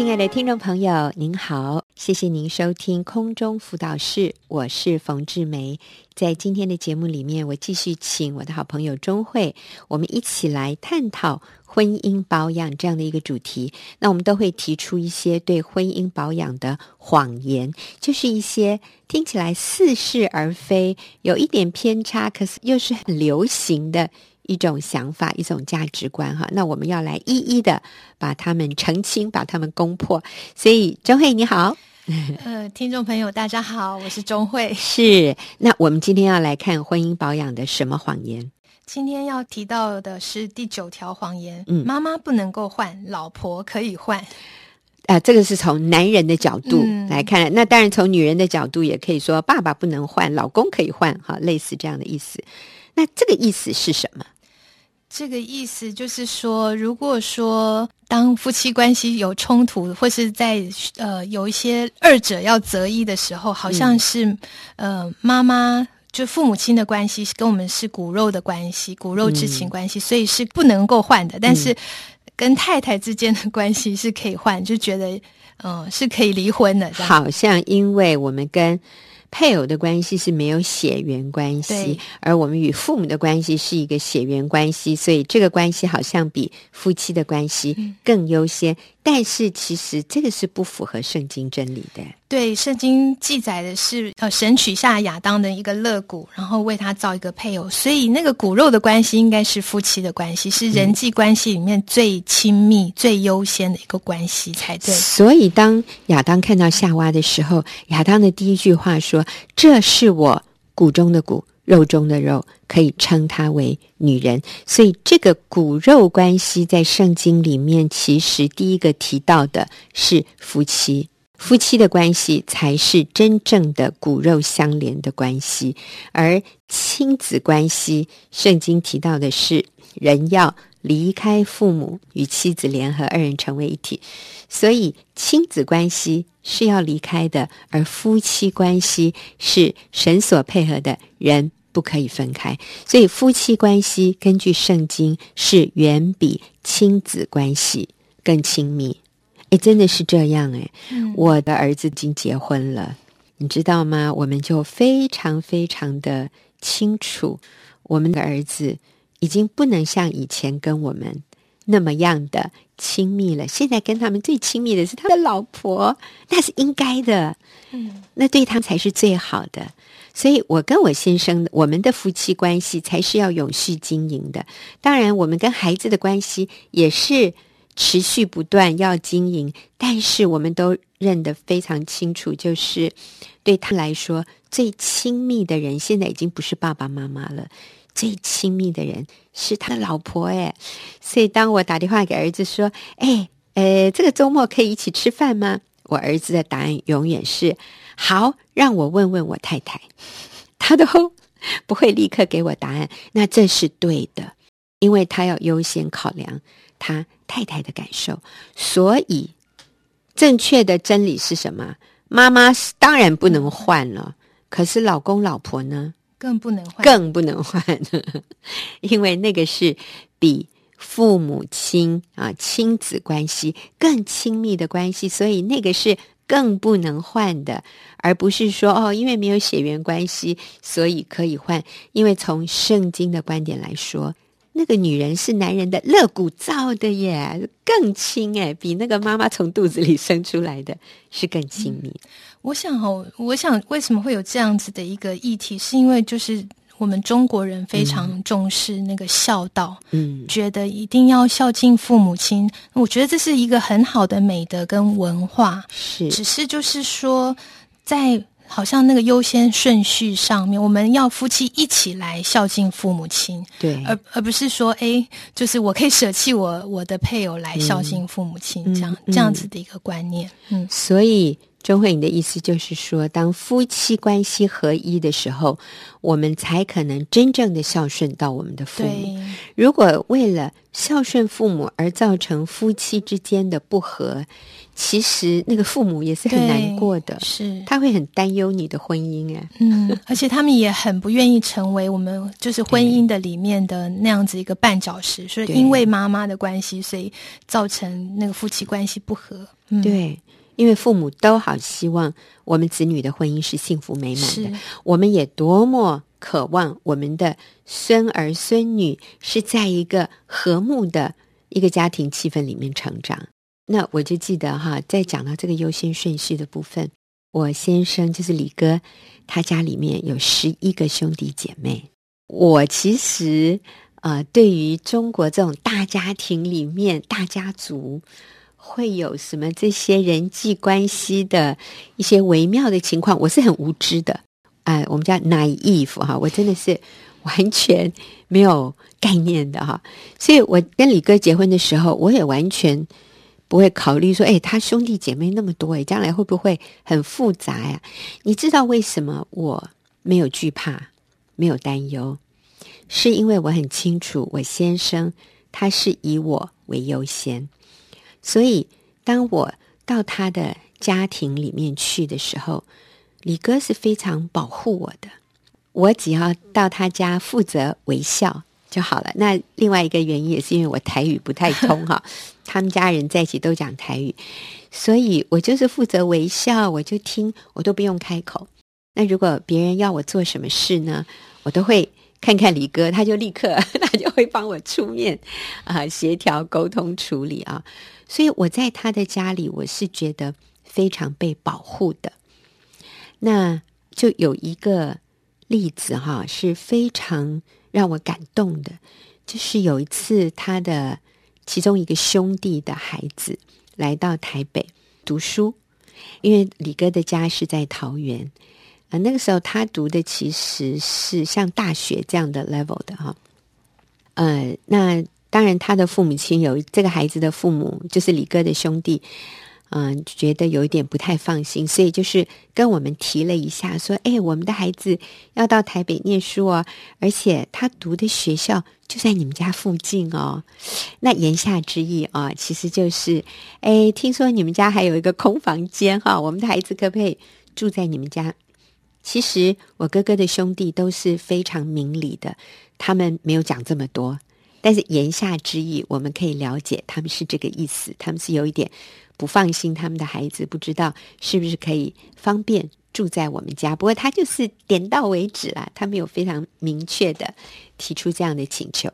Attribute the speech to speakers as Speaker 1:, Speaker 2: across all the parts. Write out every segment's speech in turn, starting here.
Speaker 1: 亲爱的听众朋友，您好，谢谢您收听空中辅导室，我是冯志梅。在今天的节目里面，我继续请我的好朋友钟慧，我们一起来探讨婚姻保养这样的一个主题。那我们都会提出一些对婚姻保养的谎言，就是一些听起来似是而非，有一点偏差，可是又是很流行的。一种想法，一种价值观，哈，那我们要来一一的把他们澄清，把他们攻破。所以，钟慧你好，
Speaker 2: 呃，听众朋友大家好，我是钟慧。
Speaker 1: 是，那我们今天要来看婚姻保养的什么谎言？
Speaker 2: 今天要提到的是第九条谎言。嗯，妈妈不能够换，老婆可以换。
Speaker 1: 啊、呃，这个是从男人的角度来看，嗯、那当然从女人的角度也可以说，爸爸不能换，老公可以换，哈，类似这样的意思。那这个意思是什么？
Speaker 2: 这个意思就是说，如果说当夫妻关系有冲突，或是在呃有一些二者要择一的时候，好像是、嗯、呃妈妈就父母亲的关系跟我们是骨肉的关系，骨肉之情关系，嗯、所以是不能够换的。但是跟太太之间的关系是可以换，就觉得嗯、呃、是可以离婚的。
Speaker 1: 好像因为我们跟配偶的关系是没有血缘关系，而我们与父母的关系是一个血缘关系，所以这个关系好像比夫妻的关系更优先。嗯、但是其实这个是不符合圣经真理的。
Speaker 2: 对，圣经记载的是，呃，神取下亚当的一个肋骨，然后为他造一个配偶，所以那个骨肉的关系应该是夫妻的关系，是人际关系里面最亲密、嗯、最优先的一个关系才对。
Speaker 1: 所以当亚当看到夏娃的时候，亚当的第一句话说：“这是我骨中的骨，肉中的肉，可以称她为女人。”所以这个骨肉关系在圣经里面，其实第一个提到的是夫妻。夫妻的关系才是真正的骨肉相连的关系，而亲子关系，圣经提到的是人要离开父母，与妻子联合，二人成为一体。所以亲子关系是要离开的，而夫妻关系是神所配合的，人不可以分开。所以夫妻关系根据圣经是远比亲子关系更亲密。哎，真的是这样哎！嗯、我的儿子已经结婚了，你知道吗？我们就非常非常的清楚，我们的儿子已经不能像以前跟我们那么样的亲密了。现在跟他们最亲密的是他的老婆，那是应该的，嗯，那对他才是最好的。所以，我跟我先生，我们的夫妻关系才是要永续经营的。当然，我们跟孩子的关系也是。持续不断要经营，但是我们都认得非常清楚，就是对他来说最亲密的人，现在已经不是爸爸妈妈了，最亲密的人是他的老婆。哎，所以当我打电话给儿子说：“哎，呃，这个周末可以一起吃饭吗？”我儿子的答案永远是：“好，让我问问我太太。”他都不会立刻给我答案，那这是对的，因为他要优先考量他太太的感受，所以正确的真理是什么？妈妈当然不能换了，可是老公老婆呢？
Speaker 2: 更不能换，
Speaker 1: 更不能换，因为那个是比父母亲啊亲子关系更亲密的关系，所以那个是更不能换的，而不是说哦，因为没有血缘关系，所以可以换。因为从圣经的观点来说。那个女人是男人的肋骨造的耶，更亲哎，比那个妈妈从肚子里生出来的是更亲密。嗯，
Speaker 2: 我想哦，我想为什么会有这样子的一个议题，是因为就是我们中国人非常重视那个孝道，嗯，觉得一定要孝敬父母亲。我觉得这是一个很好的美德跟文化，是，只是就是说在。好像那个优先顺序上面，我们要夫妻一起来孝敬父母亲，
Speaker 1: 对，
Speaker 2: 而而不是说，哎，就是我可以舍弃我我的配偶来孝敬父母亲，嗯、这样这样子的一个观念。嗯，
Speaker 1: 所以钟慧你的意思就是说，当夫妻关系合一的时候，我们才可能真正的孝顺到我们的父母。
Speaker 2: 对
Speaker 1: 如果为了孝顺父母而造成夫妻之间的不和，其实那个父母也是很难过的，
Speaker 2: 是
Speaker 1: 他会很担忧你的婚姻啊。
Speaker 2: 嗯，而且他们也很不愿意成为我们就是婚姻的里面的那样子一个绊脚石，所以因为妈妈的关系，所以造成那个夫妻关系不和。嗯、
Speaker 1: 对。因为父母都好希望我们子女的婚姻是幸福美满的，我们也多么渴望我们的孙儿孙女是在一个和睦的一个家庭气氛里面成长。那我就记得哈，在讲到这个优先顺序的部分，我先生就是李哥，他家里面有十一个兄弟姐妹。我其实啊、呃，对于中国这种大家庭里面大家族。会有什么这些人际关系的一些微妙的情况？我是很无知的，哎、我们叫 naive 哈，我真的是完全没有概念的哈。所以我跟李哥结婚的时候，我也完全不会考虑说，哎，他兄弟姐妹那么多，哎，将来会不会很复杂呀？你知道为什么我没有惧怕，没有担忧？是因为我很清楚，我先生他是以我为优先。所以，当我到他的家庭里面去的时候，李哥是非常保护我的。我只要到他家负责微笑就好了。那另外一个原因也是因为我台语不太通哈，他们家人在一起都讲台语，所以我就是负责微笑，我就听，我都不用开口。那如果别人要我做什么事呢，我都会。看看李哥，他就立刻，他就会帮我出面啊，协调沟通处理啊。所以我在他的家里，我是觉得非常被保护的。那就有一个例子哈，是非常让我感动的，就是有一次他的其中一个兄弟的孩子来到台北读书，因为李哥的家是在桃园。啊，那个时候他读的其实是像大学这样的 level 的哈，呃，那当然他的父母亲有这个孩子的父母，就是李哥的兄弟，嗯、觉得有一点不太放心，所以就是跟我们提了一下，说，哎，我们的孩子要到台北念书哦，而且他读的学校就在你们家附近哦。那言下之意啊，其实就是，哎，听说你们家还有一个空房间哈，我们的孩子可不可以住在你们家？其实我哥哥的兄弟都是非常明理的，他们没有讲这么多，但是言下之意，我们可以了解他们是这个意思，他们是有一点不放心他们的孩子，不知道是不是可以方便住在我们家。不过他就是点到为止啦，他没有非常明确的提出这样的请求。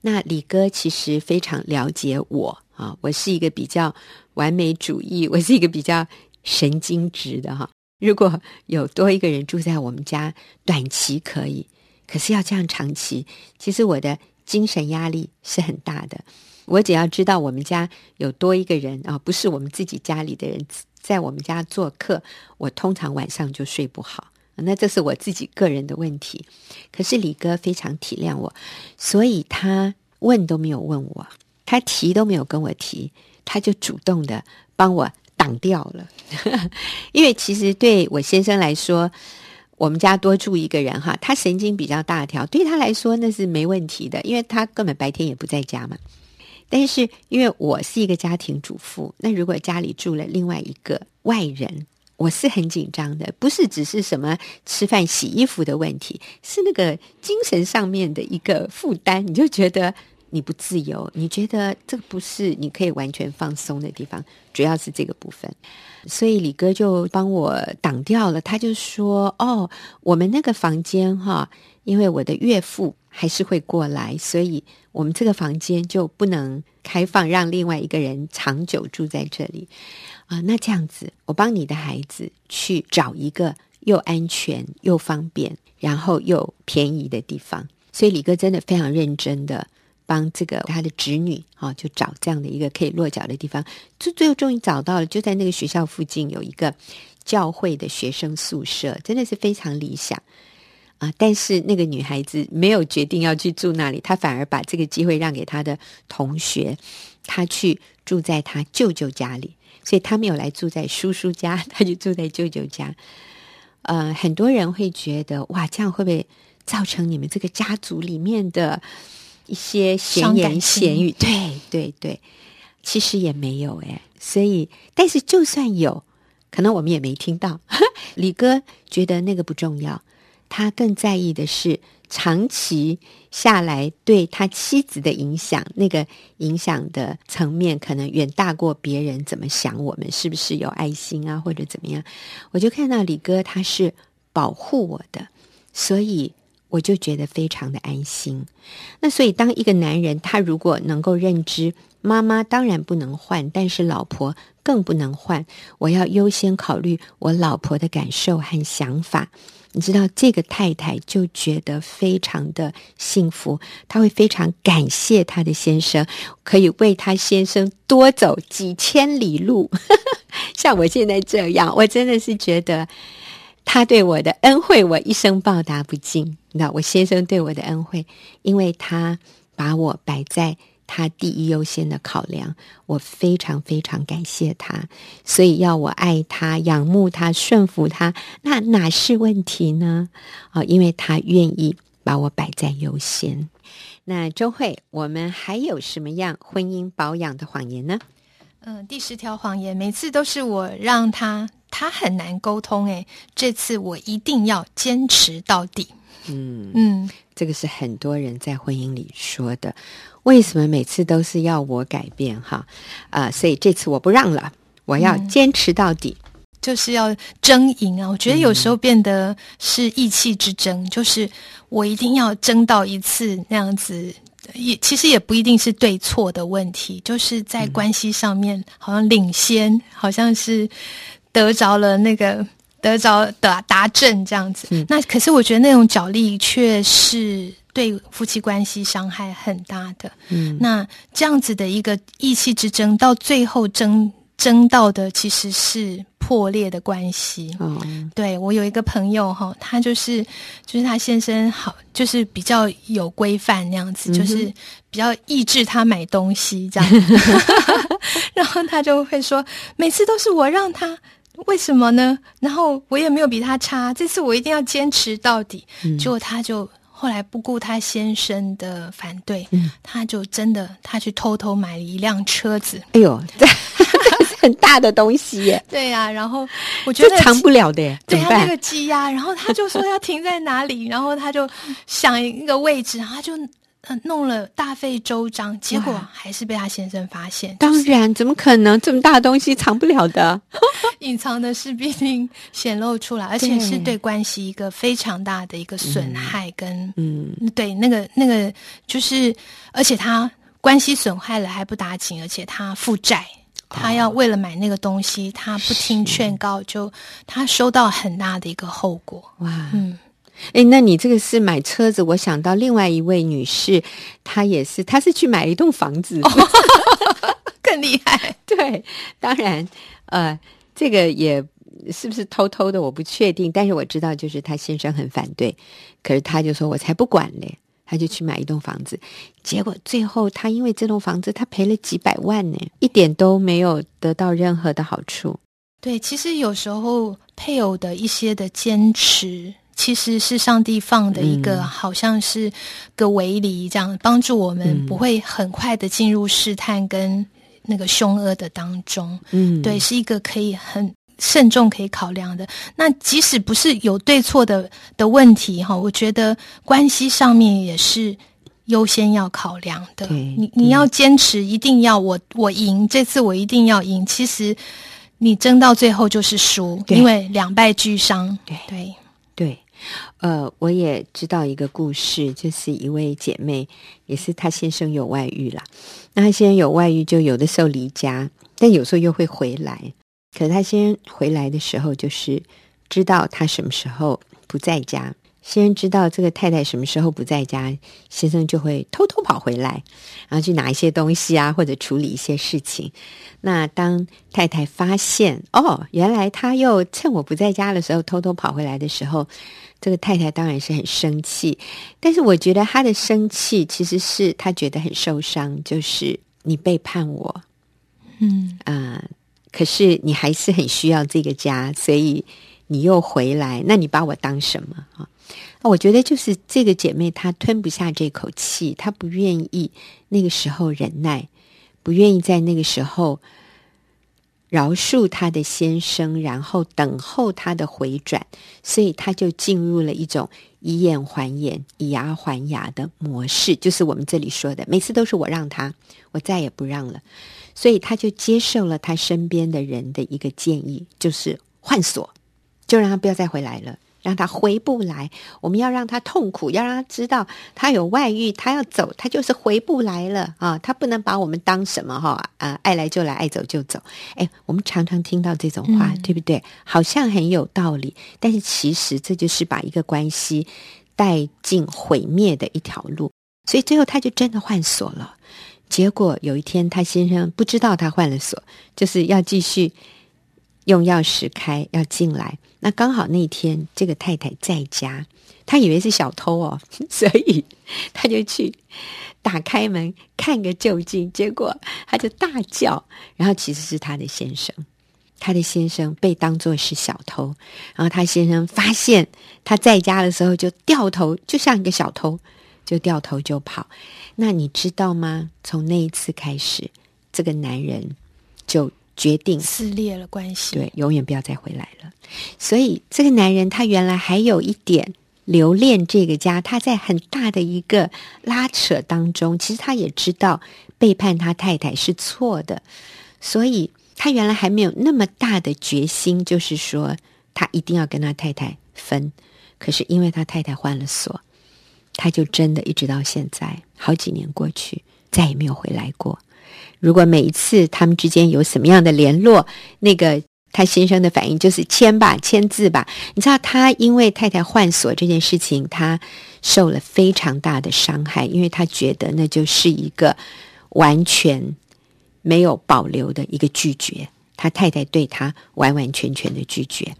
Speaker 1: 那李哥其实非常了解我啊，我是一个比较完美主义，我是一个比较神经质的哈。如果有多一个人住在我们家，短期可以，可是要这样长期，其实我的精神压力是很大的。我只要知道我们家有多一个人啊，不是我们自己家里的人在我们家做客，我通常晚上就睡不好。那这是我自己个人的问题。可是李哥非常体谅我，所以他问都没有问我，他提都没有跟我提，他就主动的帮我。挡掉了，因为其实对我先生来说，我们家多住一个人哈，他神经比较大条，对他来说那是没问题的，因为他根本白天也不在家嘛。但是因为我是一个家庭主妇，那如果家里住了另外一个外人，我是很紧张的，不是只是什么吃饭洗衣服的问题，是那个精神上面的一个负担，你就觉得。你不自由，你觉得这个不是你可以完全放松的地方，主要是这个部分。所以李哥就帮我挡掉了，他就说：“哦，我们那个房间哈，因为我的岳父还是会过来，所以我们这个房间就不能开放，让另外一个人长久住在这里啊。那这样子，我帮你的孩子去找一个又安全又方便，然后又便宜的地方。所以李哥真的非常认真的。”帮这个他的侄女啊，就找这样的一个可以落脚的地方，就最后终于找到了，就在那个学校附近有一个教会的学生宿舍，真的是非常理想啊！但是那个女孩子没有决定要去住那里，她反而把这个机会让给她的同学，她去住在她舅舅家里。所以她没有来住在叔叔家，她就住在舅舅家。呃，很多人会觉得哇，这样会不会造成你们这个家族里面的一些闲言闲语？对对对，其实也没有哎。所以，但是就算有，可能我们也没听到。李哥觉得那个不重要，他更在意的是。长期下来对他妻子的影响，那个影响的层面可能远大过别人怎么想我们是不是有爱心啊，或者怎么样？我就看到李哥他是保护我的，所以我就觉得非常的安心。那所以当一个男人他如果能够认知妈妈当然不能换，但是老婆更不能换，我要优先考虑我老婆的感受和想法。你知道这个太太就觉得非常的幸福，她会非常感谢她的先生，可以为她先生多走几千里路。像我现在这样，我真的是觉得他对我的恩惠，我一生报答不尽。那，我先生对我的恩惠，因为他把我摆在。他第一优先的考量，我非常非常感谢他，所以要我爱他、仰慕他、顺服他，那哪是问题呢？啊、哦，因为他愿意把我摆在优先。那周慧，我们还有什么样婚姻保养的谎言呢？
Speaker 2: 嗯、第十条谎言，每次都是我让他，他很难沟通，哎，这次我一定要坚持到底。嗯嗯，
Speaker 1: 这个是很多人在婚姻里说的。为什么每次都是要我改变？哈啊、呃，所以这次我不让了，我要坚持到底，
Speaker 2: 嗯、就是要争赢啊！我觉得有时候变得是意气之争，嗯、就是我一定要争到一次那样子，也其实也不一定是对错的问题，就是在关系上面好像领先，嗯、好像是得着了那个。得着的达阵这样子，嗯、那可是我觉得那种角力却是对夫妻关系伤害很大的。嗯，那这样子的一个意气之争，到最后争争到的其实是破裂的关系。哦，对，我有一个朋友哈，他就是就是他先生好，就是比较有规范那样子，嗯、就是比较抑制他买东西这样，然后他就会说，每次都是我让他。为什么呢？然后我也没有比他差，这次我一定要坚持到底。嗯、结果他就后来不顾他先生的反对，嗯、他就真的他去偷偷买了一辆车子。哎呦，这 这是很大的东西耶！对呀、啊，然后我觉得
Speaker 1: 藏不了的耶，
Speaker 2: 对他那个积压，然后他就说要停在哪里，然后他就想一个位置，然后他就。弄了大费周章，结果还是被他先生发现。
Speaker 1: 当然，怎么可能这么大的东西藏不了的？
Speaker 2: 隐藏的是必定显露出来，而且是对关系一个非常大的一个损害。跟嗯，对那个那个就是，而且他关系损害了还不打紧，而且他负债，他要为了买那个东西，他不听劝告，就他收到很大的一个后果。哇，嗯。
Speaker 1: 哎，那你这个是买车子？我想到另外一位女士，她也是，她是去买一栋房子，哦、
Speaker 2: 更厉害。
Speaker 1: 对，当然，呃，这个也是不是偷偷的，我不确定。但是我知道，就是她先生很反对，可是她就说：“我才不管嘞！”她就去买一栋房子，结果最后她因为这栋房子，她赔了几百万呢，一点都没有得到任何的好处。
Speaker 2: 对，其实有时候配偶的一些的坚持。其实是上帝放的一个，嗯、好像是个围篱，这样帮助我们不会很快的进入试探跟那个凶恶的当中。嗯，对，是一个可以很慎重可以考量的。那即使不是有对错的的问题哈，我觉得关系上面也是优先要考量的。你你要坚持，一定要我我赢，这次我一定要赢。其实你争到最后就是输，因为两败俱伤。对对
Speaker 1: 对。呃，我也知道一个故事，就是一位姐妹，也是她先生有外遇啦。那她先生有外遇，就有的时候离家，但有时候又会回来。可她先生回来的时候，就是知道她什么时候不在家。先生知道这个太太什么时候不在家，先生就会偷偷跑回来，然后去拿一些东西啊，或者处理一些事情。那当太太发现，哦，原来他又趁我不在家的时候偷偷跑回来的时候，这个太太当然是很生气。但是我觉得她的生气其实是她觉得很受伤，就是你背叛我，嗯啊。可是你还是很需要这个家，所以你又回来，那你把我当什么啊？我觉得就是这个姐妹，她吞不下这口气，她不愿意那个时候忍耐，不愿意在那个时候饶恕她的先生，然后等候他的回转，所以她就进入了一种以眼还眼、以牙还牙的模式，就是我们这里说的，每次都是我让他，我再也不让了，所以她就接受了她身边的人的一个建议，就是换锁，就让他不要再回来了。让他回不来，我们要让他痛苦，要让他知道他有外遇，他要走，他就是回不来了啊！他不能把我们当什么哈啊、呃，爱来就来，爱走就走。哎，我们常常听到这种话，嗯、对不对？好像很有道理，但是其实这就是把一个关系带进毁灭的一条路。所以最后他就真的换锁了。结果有一天，他先生不知道他换了锁，就是要继续。用钥匙开要进来，那刚好那天这个太太在家，她以为是小偷哦，所以她就去打开门看个究竟，结果她就大叫，然后其实是她的先生，她的先生被当作是小偷，然后他先生发现他在家的时候就掉头，就像一个小偷，就掉头就跑。那你知道吗？从那一次开始，这个男人就。决定
Speaker 2: 撕裂了关系，
Speaker 1: 对，永远不要再回来了。所以这个男人他原来还有一点留恋这个家，他在很大的一个拉扯当中，其实他也知道背叛他太太是错的，所以他原来还没有那么大的决心，就是说他一定要跟他太太分。可是因为他太太换了锁，他就真的一直到现在好几年过去，再也没有回来过。如果每一次他们之间有什么样的联络，那个他先生的反应就是签吧，签字吧。你知道他因为太太换锁这件事情，他受了非常大的伤害，因为他觉得那就是一个完全没有保留的一个拒绝，他太太对他完完全全的拒绝。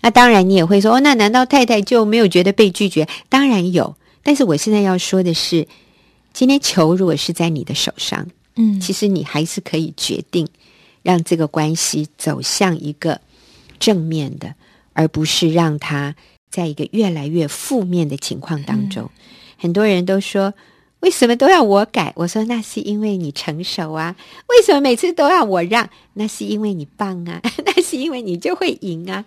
Speaker 1: 那当然你也会说，哦，那难道太太就没有觉得被拒绝？当然有，但是我现在要说的是，今天球如果是在你的手上。嗯，其实你还是可以决定让这个关系走向一个正面的，而不是让它在一个越来越负面的情况当中。嗯、很多人都说，为什么都要我改？我说那是因为你成熟啊。为什么每次都要我让？那是因为你棒啊，那是因为你就会赢啊。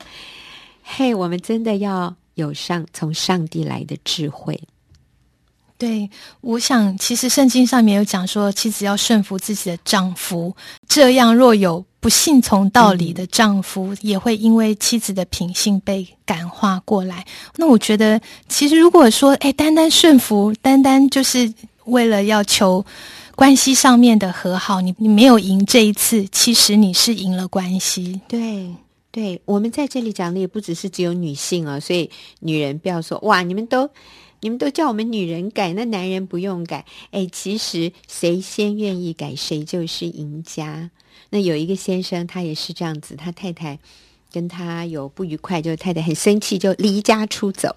Speaker 1: 嘿，我们真的要有上从上帝来的智慧。
Speaker 2: 对，我想其实圣经上面有讲说，妻子要顺服自己的丈夫，这样若有不信从道理的丈夫，嗯、也会因为妻子的品性被感化过来。那我觉得，其实如果说，哎，单单顺服，单单就是为了要求关系上面的和好，你你没有赢这一次，其实你是赢了关系。
Speaker 1: 对，对，我们在这里讲的也不只是只有女性啊、哦，所以女人不要说哇，你们都。你们都叫我们女人改，那男人不用改。哎，其实谁先愿意改，谁就是赢家。那有一个先生，他也是这样子，他太太跟他有不愉快，就太太很生气，就离家出走，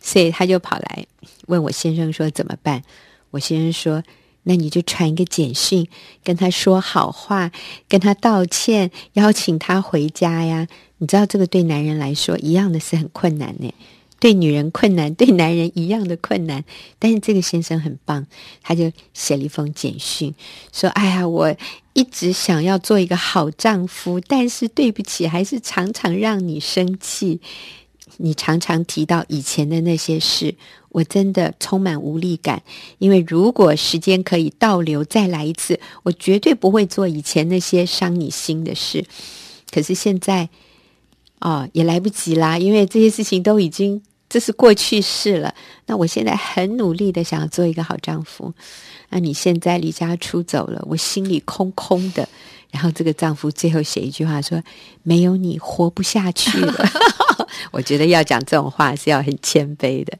Speaker 1: 所以他就跑来问我先生说怎么办？我先生说，那你就传一个简讯，跟他说好话，跟他道歉，邀请他回家呀。你知道这个对男人来说一样的是很困难呢。对女人困难，对男人一样的困难。但是这个先生很棒，他就写了一封简讯，说：“哎呀，我一直想要做一个好丈夫，但是对不起，还是常常让你生气。你常常提到以前的那些事，我真的充满无力感。因为如果时间可以倒流再来一次，我绝对不会做以前那些伤你心的事。可是现在，哦，也来不及啦，因为这些事情都已经。”这是过去式了。那我现在很努力的想要做一个好丈夫。那你现在离家出走了，我心里空空的。然后这个丈夫最后写一句话说：“没有你活不下去了。”我觉得要讲这种话是要很谦卑的。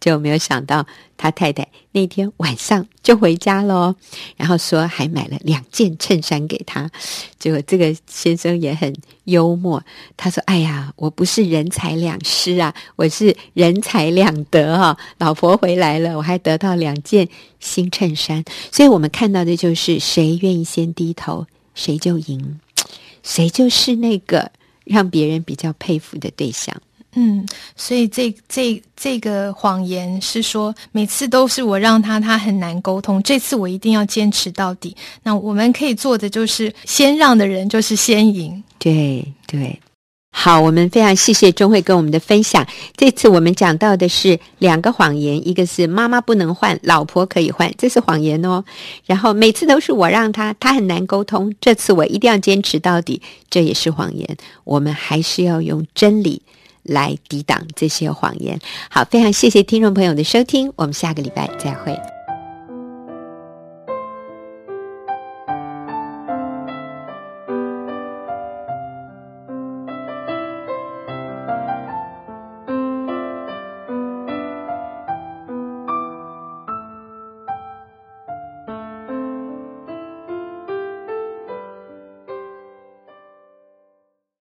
Speaker 1: 就没有想到他太太那天晚上就回家喽，然后说还买了两件衬衫给他。结果这个先生也很幽默，他说：“哎呀，我不是人财两失啊，我是人财两得哈、哦。老婆回来了，我还得到两件新衬衫。所以我们看到的就是谁愿意先低头，谁就赢。谁就是那个让别人比较佩服的对象。
Speaker 2: 嗯，所以这这这个谎言是说，每次都是我让他，他很难沟通。这次我一定要坚持到底。那我们可以做的就是，先让的人就是先赢。
Speaker 1: 对对。好，我们非常谢谢钟慧跟我们的分享。这次我们讲到的是两个谎言，一个是妈妈不能换，老婆可以换，这是谎言哦。然后每次都是我让他，他很难沟通，这次我一定要坚持到底，这也是谎言。我们还是要用真理来抵挡这些谎言。好，非常谢谢听众朋友的收听，我们下个礼拜再会。